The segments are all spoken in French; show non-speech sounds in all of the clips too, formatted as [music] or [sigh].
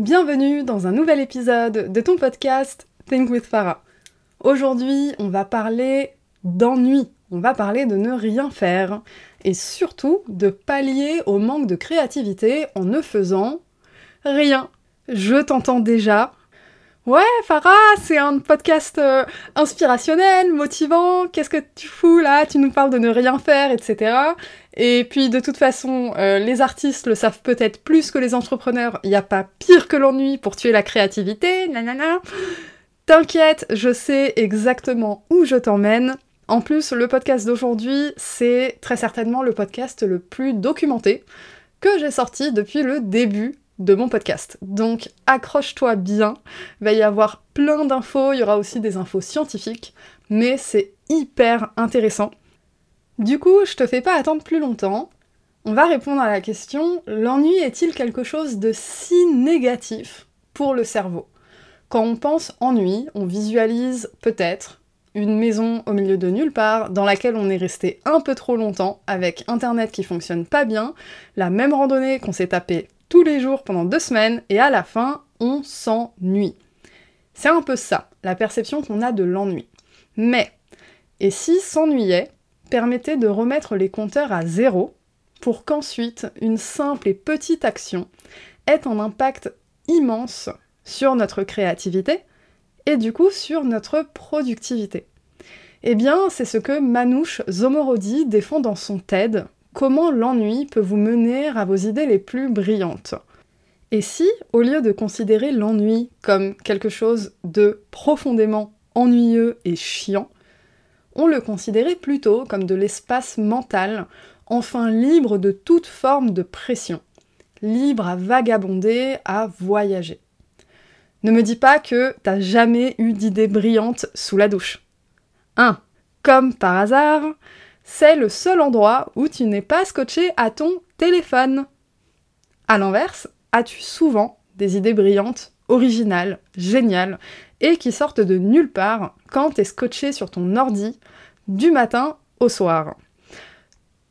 Bienvenue dans un nouvel épisode de ton podcast Think with Farah. Aujourd'hui, on va parler d'ennui, on va parler de ne rien faire et surtout de pallier au manque de créativité en ne faisant rien. Je t'entends déjà. Ouais, Farah, c'est un podcast euh, inspirationnel, motivant. Qu'est-ce que tu fous là? Tu nous parles de ne rien faire, etc. Et puis de toute façon, euh, les artistes le savent peut-être plus que les entrepreneurs. Il n'y a pas pire que l'ennui pour tuer la créativité. Nanana. T'inquiète, je sais exactement où je t'emmène. En plus, le podcast d'aujourd'hui, c'est très certainement le podcast le plus documenté que j'ai sorti depuis le début de mon podcast. Donc accroche-toi bien, il va y avoir plein d'infos, il y aura aussi des infos scientifiques, mais c'est hyper intéressant. Du coup, je te fais pas attendre plus longtemps. On va répondre à la question l'ennui est-il quelque chose de si négatif pour le cerveau? Quand on pense ennui, on visualise peut-être une maison au milieu de nulle part, dans laquelle on est resté un peu trop longtemps, avec internet qui fonctionne pas bien, la même randonnée qu'on s'est tapé tous les jours pendant deux semaines, et à la fin, on s'ennuie. C'est un peu ça, la perception qu'on a de l'ennui. Mais, et si s'ennuyait permettait de remettre les compteurs à zéro pour qu'ensuite une simple et petite action ait un impact immense sur notre créativité et du coup sur notre productivité. Eh bien, c'est ce que Manouche Zomorodi défend dans son TED, Comment l'ennui peut vous mener à vos idées les plus brillantes. Et si, au lieu de considérer l'ennui comme quelque chose de profondément ennuyeux et chiant, on le considérait plutôt comme de l'espace mental, enfin libre de toute forme de pression, libre à vagabonder, à voyager. Ne me dis pas que t'as jamais eu d'idées brillantes sous la douche. 1. Comme par hasard, c'est le seul endroit où tu n'es pas scotché à ton téléphone. A l'inverse, as-tu souvent des idées brillantes, originales, géniales, et qui sortent de nulle part quand t'es scotché sur ton ordi du matin au soir?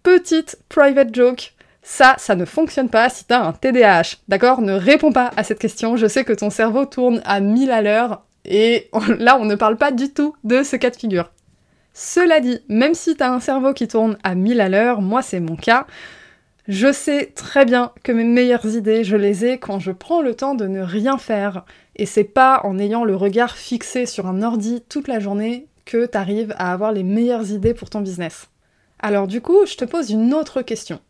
Petite private joke, ça, ça ne fonctionne pas si t'as un TDAH, d'accord? Ne réponds pas à cette question, je sais que ton cerveau tourne à 1000 à l'heure, et [laughs] là on ne parle pas du tout de ce cas de figure. Cela dit, même si t'as un cerveau qui tourne à 1000 à l'heure, moi c'est mon cas, je sais très bien que mes meilleures idées, je les ai quand je prends le temps de ne rien faire. Et c'est pas en ayant le regard fixé sur un ordi toute la journée que t'arrives à avoir les meilleures idées pour ton business. Alors du coup, je te pose une autre question.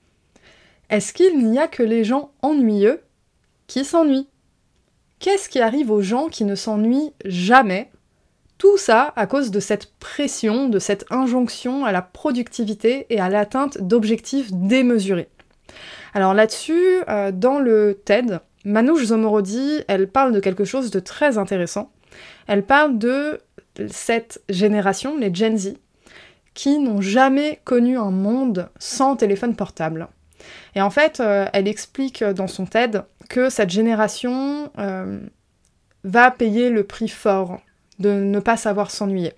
Est-ce qu'il n'y a que les gens ennuyeux qui s'ennuient? Qu'est-ce qui arrive aux gens qui ne s'ennuient jamais? Tout ça à cause de cette pression, de cette injonction à la productivité et à l'atteinte d'objectifs démesurés. Alors là-dessus, euh, dans le TED, Manouche Zomorodi, elle parle de quelque chose de très intéressant. Elle parle de cette génération, les Gen Z, qui n'ont jamais connu un monde sans téléphone portable. Et en fait, euh, elle explique dans son TED que cette génération euh, va payer le prix fort de ne pas savoir s'ennuyer.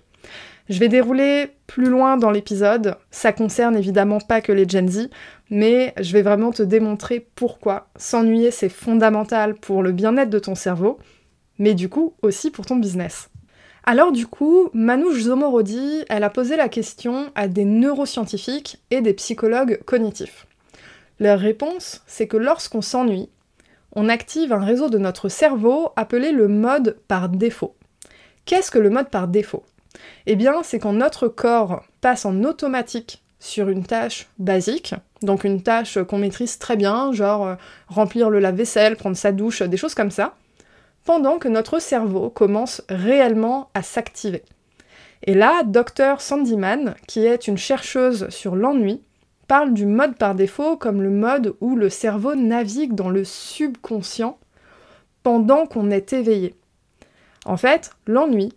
Je vais dérouler plus loin dans l'épisode, ça concerne évidemment pas que les Gen Z, mais je vais vraiment te démontrer pourquoi s'ennuyer c'est fondamental pour le bien-être de ton cerveau, mais du coup aussi pour ton business. Alors du coup, Manouche Zomorodi, elle a posé la question à des neuroscientifiques et des psychologues cognitifs. Leur réponse, c'est que lorsqu'on s'ennuie, on active un réseau de notre cerveau appelé le mode par défaut. Qu'est-ce que le mode par défaut? Eh bien, c'est quand notre corps passe en automatique sur une tâche basique, donc une tâche qu'on maîtrise très bien, genre euh, remplir le lave-vaisselle, prendre sa douche, des choses comme ça, pendant que notre cerveau commence réellement à s'activer. Et là, Dr Sandyman, qui est une chercheuse sur l'ennui, parle du mode par défaut comme le mode où le cerveau navigue dans le subconscient pendant qu'on est éveillé. En fait, l'ennui,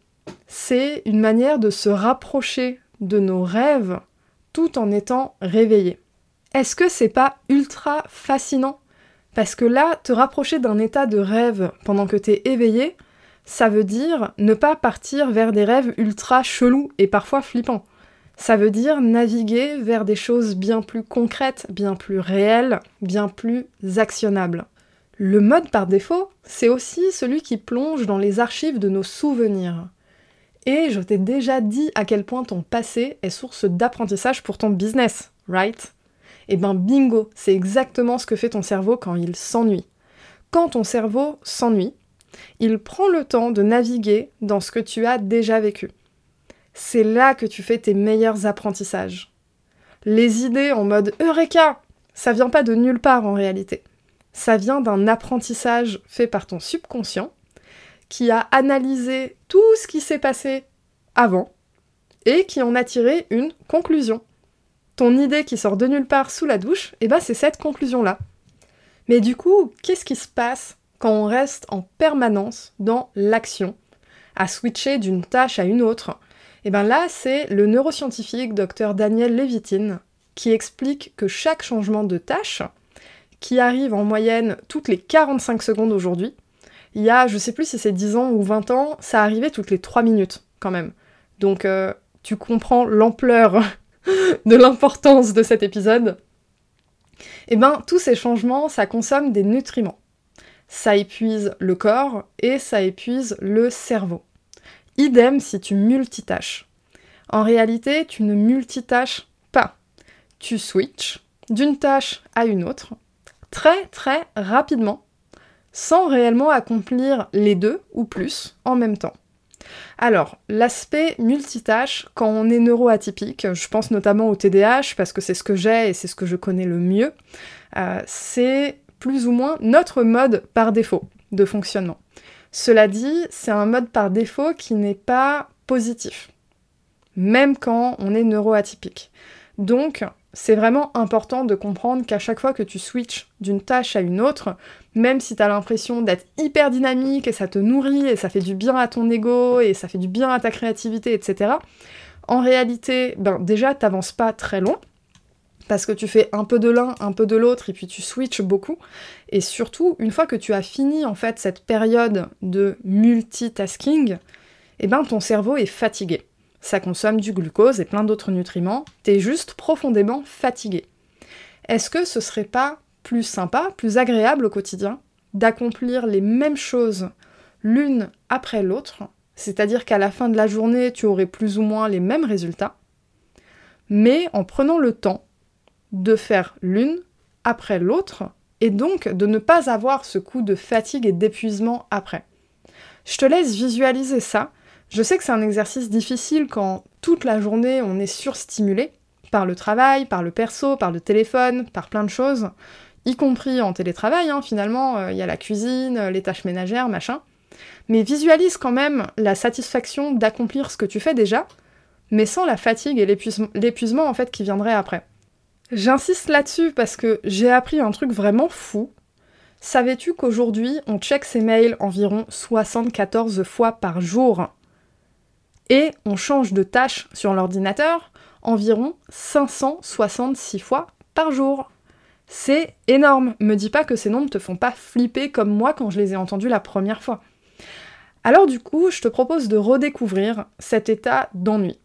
c'est une manière de se rapprocher de nos rêves tout en étant réveillé. Est-ce que c'est pas ultra fascinant? Parce que là, te rapprocher d'un état de rêve pendant que t'es éveillé, ça veut dire ne pas partir vers des rêves ultra chelous et parfois flippants. Ça veut dire naviguer vers des choses bien plus concrètes, bien plus réelles, bien plus actionnables. Le mode par défaut, c'est aussi celui qui plonge dans les archives de nos souvenirs. Et je t'ai déjà dit à quel point ton passé est source d'apprentissage pour ton business, right? Eh ben bingo, c'est exactement ce que fait ton cerveau quand il s'ennuie. Quand ton cerveau s'ennuie, il prend le temps de naviguer dans ce que tu as déjà vécu. C'est là que tu fais tes meilleurs apprentissages. Les idées en mode Eureka, ça vient pas de nulle part en réalité. Ça vient d'un apprentissage fait par ton subconscient qui a analysé tout ce qui s'est passé avant et qui en a tiré une conclusion. Ton idée qui sort de nulle part sous la douche, eh ben c'est cette conclusion-là. Mais du coup, qu'est-ce qui se passe quand on reste en permanence dans l'action, à switcher d'une tâche à une autre? Eh bien là, c'est le neuroscientifique Dr Daniel Levitin qui explique que chaque changement de tâche, qui arrive en moyenne toutes les 45 secondes aujourd'hui, il y a, je sais plus si c'est 10 ans ou 20 ans, ça arrivait toutes les 3 minutes quand même. Donc euh, tu comprends l'ampleur [laughs] de l'importance de cet épisode. Eh ben, tous ces changements, ça consomme des nutriments. Ça épuise le corps et ça épuise le cerveau. Idem si tu multitâches. En réalité, tu ne multitâches pas. Tu switches d'une tâche à une autre très très rapidement sans réellement accomplir les deux ou plus en même temps. Alors, l'aspect multitâche, quand on est neuroatypique, je pense notamment au TDAH parce que c'est ce que j'ai et c'est ce que je connais le mieux, euh, c'est plus ou moins notre mode par défaut de fonctionnement. Cela dit, c'est un mode par défaut qui n'est pas positif, même quand on est neuroatypique. Donc, c'est vraiment important de comprendre qu'à chaque fois que tu switches d'une tâche à une autre, même si tu as l'impression d'être hyper dynamique et ça te nourrit et ça fait du bien à ton ego et ça fait du bien à ta créativité, etc., en réalité, ben déjà, t'avances pas très loin parce que tu fais un peu de l'un, un peu de l'autre, et puis tu switches beaucoup. Et surtout, une fois que tu as fini en fait cette période de multitasking, eh ben ton cerveau est fatigué ça consomme du glucose et plein d'autres nutriments, t'es juste profondément fatigué. Est-ce que ce serait pas plus sympa, plus agréable au quotidien d'accomplir les mêmes choses l'une après l'autre, c'est-à-dire qu'à la fin de la journée, tu aurais plus ou moins les mêmes résultats, mais en prenant le temps de faire l'une après l'autre, et donc de ne pas avoir ce coup de fatigue et d'épuisement après. Je te laisse visualiser ça, je sais que c'est un exercice difficile quand toute la journée on est surstimulé par le travail, par le perso, par le téléphone, par plein de choses, y compris en télétravail, hein, finalement, euh, il y a la cuisine, les tâches ménagères, machin. Mais visualise quand même la satisfaction d'accomplir ce que tu fais déjà, mais sans la fatigue et l'épuisement en fait qui viendrait après. J'insiste là-dessus parce que j'ai appris un truc vraiment fou. Savais-tu qu'aujourd'hui on check ses mails environ 74 fois par jour? Et on change de tâche sur l'ordinateur environ 566 fois par jour. C'est énorme. Me dis pas que ces nombres te font pas flipper comme moi quand je les ai entendus la première fois. Alors du coup, je te propose de redécouvrir cet état d'ennui.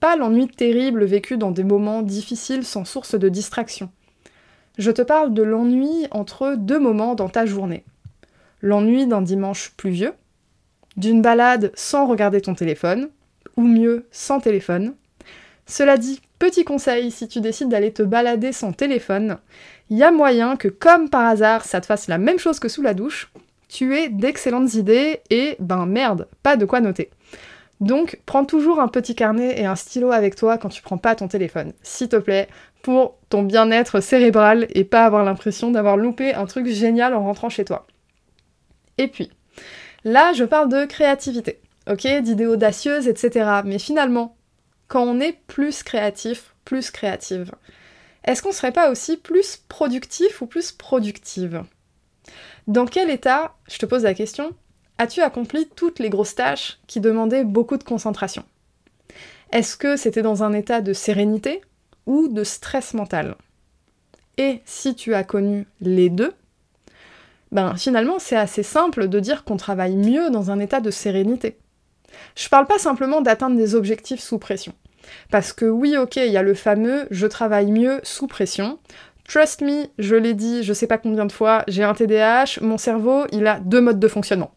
Pas l'ennui terrible vécu dans des moments difficiles sans source de distraction. Je te parle de l'ennui entre deux moments dans ta journée. L'ennui d'un dimanche pluvieux, d'une balade sans regarder ton téléphone, ou mieux sans téléphone. Cela dit, petit conseil, si tu décides d'aller te balader sans téléphone, il y a moyen que comme par hasard ça te fasse la même chose que sous la douche, tu aies d'excellentes idées et ben merde, pas de quoi noter. Donc prends toujours un petit carnet et un stylo avec toi quand tu prends pas ton téléphone, s'il te plaît, pour ton bien-être cérébral et pas avoir l'impression d'avoir loupé un truc génial en rentrant chez toi. Et puis, Là, je parle de créativité, ok, d'idées audacieuses, etc. Mais finalement, quand on est plus créatif, plus créative, est-ce qu'on serait pas aussi plus productif ou plus productive? Dans quel état, je te pose la question, as-tu accompli toutes les grosses tâches qui demandaient beaucoup de concentration? Est-ce que c'était dans un état de sérénité ou de stress mental? Et si tu as connu les deux, ben finalement c'est assez simple de dire qu'on travaille mieux dans un état de sérénité. Je parle pas simplement d'atteindre des objectifs sous pression. Parce que oui, ok, il y a le fameux je travaille mieux sous pression. Trust me, je l'ai dit je sais pas combien de fois, j'ai un TDAH, mon cerveau, il a deux modes de fonctionnement.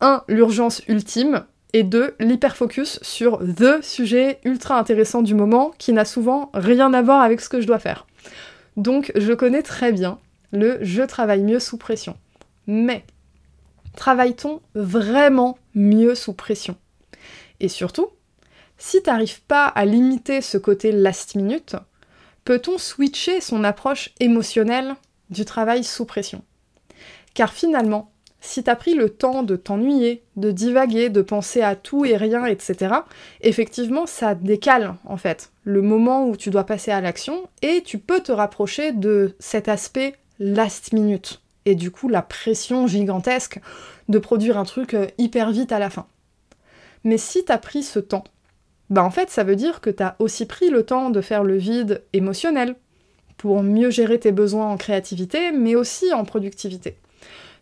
Un, l'urgence ultime, et deux, l'hyperfocus sur the sujet ultra intéressant du moment qui n'a souvent rien à voir avec ce que je dois faire. Donc je connais très bien le je travaille mieux sous pression. Mais travaille-t-on vraiment mieux sous pression? Et surtout, si t'arrives pas à limiter ce côté last minute, peut-on switcher son approche émotionnelle du travail sous pression? Car finalement, si t'as pris le temps de t'ennuyer, de divaguer, de penser à tout et rien, etc., effectivement, ça décale, en fait, le moment où tu dois passer à l'action, et tu peux te rapprocher de cet aspect last minute, et du coup, la pression gigantesque de produire un truc euh, hyper vite à la fin. Mais si t'as pris ce temps, bah en fait, ça veut dire que t'as aussi pris le temps de faire le vide émotionnel, pour mieux gérer tes besoins en créativité, mais aussi en productivité.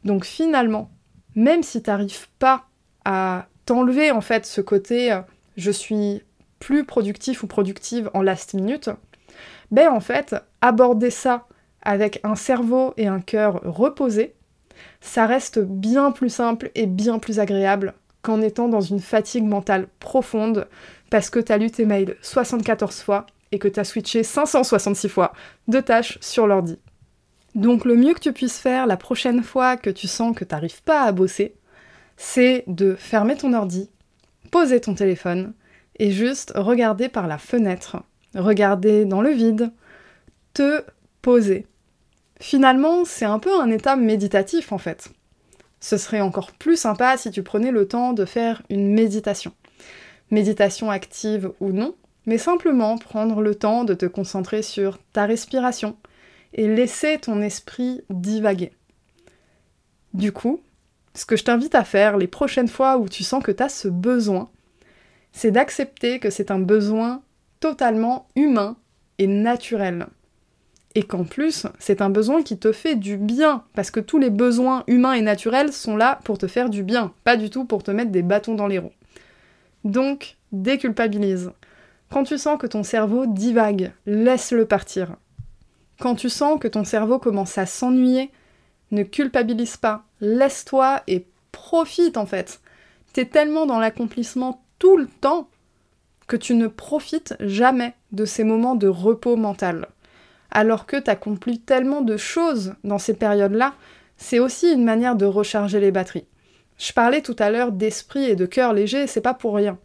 Donc finalement, même si tu n'arrives pas à t'enlever en fait ce côté euh, je suis plus productif ou productive en last minute, ben en fait, aborder ça avec un cerveau et un cœur reposés, ça reste bien plus simple et bien plus agréable qu'en étant dans une fatigue mentale profonde parce que tu as lu tes mails 74 fois et que tu as switché 566 fois de tâches sur l'ordi. Donc le mieux que tu puisses faire la prochaine fois que tu sens que tu n'arrives pas à bosser, c'est de fermer ton ordi, poser ton téléphone et juste regarder par la fenêtre, regarder dans le vide, te poser. Finalement, c'est un peu un état méditatif en fait. Ce serait encore plus sympa si tu prenais le temps de faire une méditation. Méditation active ou non, mais simplement prendre le temps de te concentrer sur ta respiration, et laisser ton esprit divaguer. Du coup, ce que je t'invite à faire les prochaines fois où tu sens que tu as ce besoin, c'est d'accepter que c'est un besoin totalement humain et naturel. Et qu'en plus, c'est un besoin qui te fait du bien, parce que tous les besoins humains et naturels sont là pour te faire du bien, pas du tout pour te mettre des bâtons dans les roues. Donc, déculpabilise. Quand tu sens que ton cerveau divague, laisse-le partir. Quand tu sens que ton cerveau commence à s'ennuyer, ne culpabilise pas, laisse-toi et profite en fait. T'es tellement dans l'accomplissement tout le temps que tu ne profites jamais de ces moments de repos mental. Alors que t'accomplis tellement de choses dans ces périodes-là, c'est aussi une manière de recharger les batteries. Je parlais tout à l'heure d'esprit et de cœur léger, c'est pas pour rien.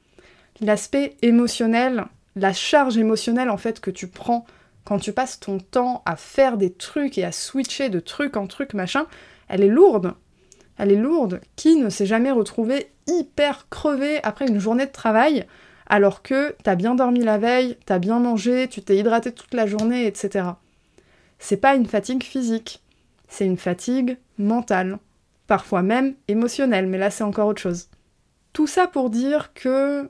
L'aspect émotionnel, la charge émotionnelle en fait que tu prends quand tu passes ton temps à faire des trucs et à switcher de truc en truc, machin, elle est lourde. Elle est lourde. Qui ne s'est jamais retrouvé hyper crevé après une journée de travail alors que t'as bien dormi la veille, t'as bien mangé, tu t'es hydraté toute la journée, etc. C'est pas une fatigue physique, c'est une fatigue mentale, parfois même émotionnelle, mais là c'est encore autre chose. Tout ça pour dire que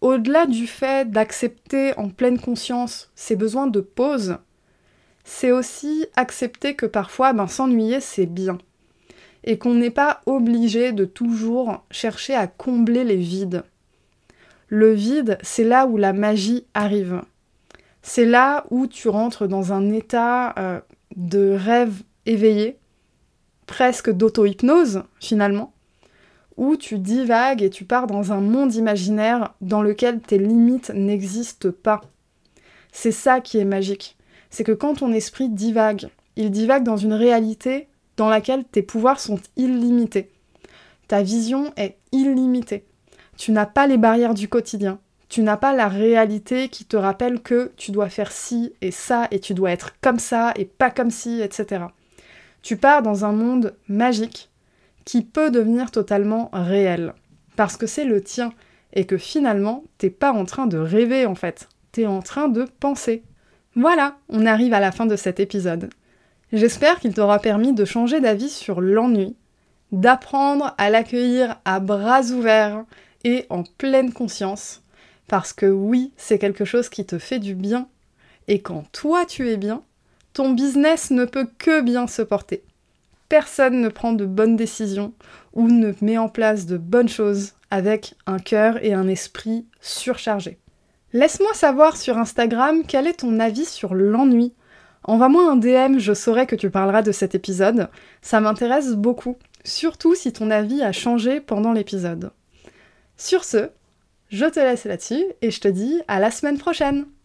au-delà du fait d'accepter en pleine conscience ses besoins de pause, c'est aussi accepter que parfois ben, s'ennuyer c'est bien. Et qu'on n'est pas obligé de toujours chercher à combler les vides. Le vide, c'est là où la magie arrive. C'est là où tu rentres dans un état euh, de rêve éveillé, presque d'auto-hypnose finalement, où tu divagues et tu pars dans un monde imaginaire dans lequel tes limites n'existent pas. C'est ça qui est magique. C'est que quand ton esprit divague, il divague dans une réalité dans laquelle tes pouvoirs sont illimités. Ta vision est illimitée. Tu n'as pas les barrières du quotidien. Tu n'as pas la réalité qui te rappelle que tu dois faire ci et ça et tu dois être comme ça et pas comme ci, etc. Tu pars dans un monde magique qui peut devenir totalement réel. Parce que c'est le tien. Et que finalement, t'es pas en train de rêver en fait. T'es en train de penser. Voilà, on arrive à la fin de cet épisode. J'espère qu'il t'aura permis de changer d'avis sur l'ennui, d'apprendre à l'accueillir à bras ouverts en pleine conscience. Parce que oui, c'est quelque chose qui te fait du bien. Et quand toi tu es bien, ton business ne peut que bien se porter personne ne prend de bonnes décisions ou ne met en place de bonnes choses avec un cœur et un esprit surchargés. Laisse-moi savoir sur Instagram quel est ton avis sur l'ennui Envoie-moi un DM, je saurai que tu parleras de cet épisode. Ça m'intéresse beaucoup, surtout si ton avis a changé pendant l'épisode. Sur ce, je te laisse là-dessus et je te dis à la semaine prochaine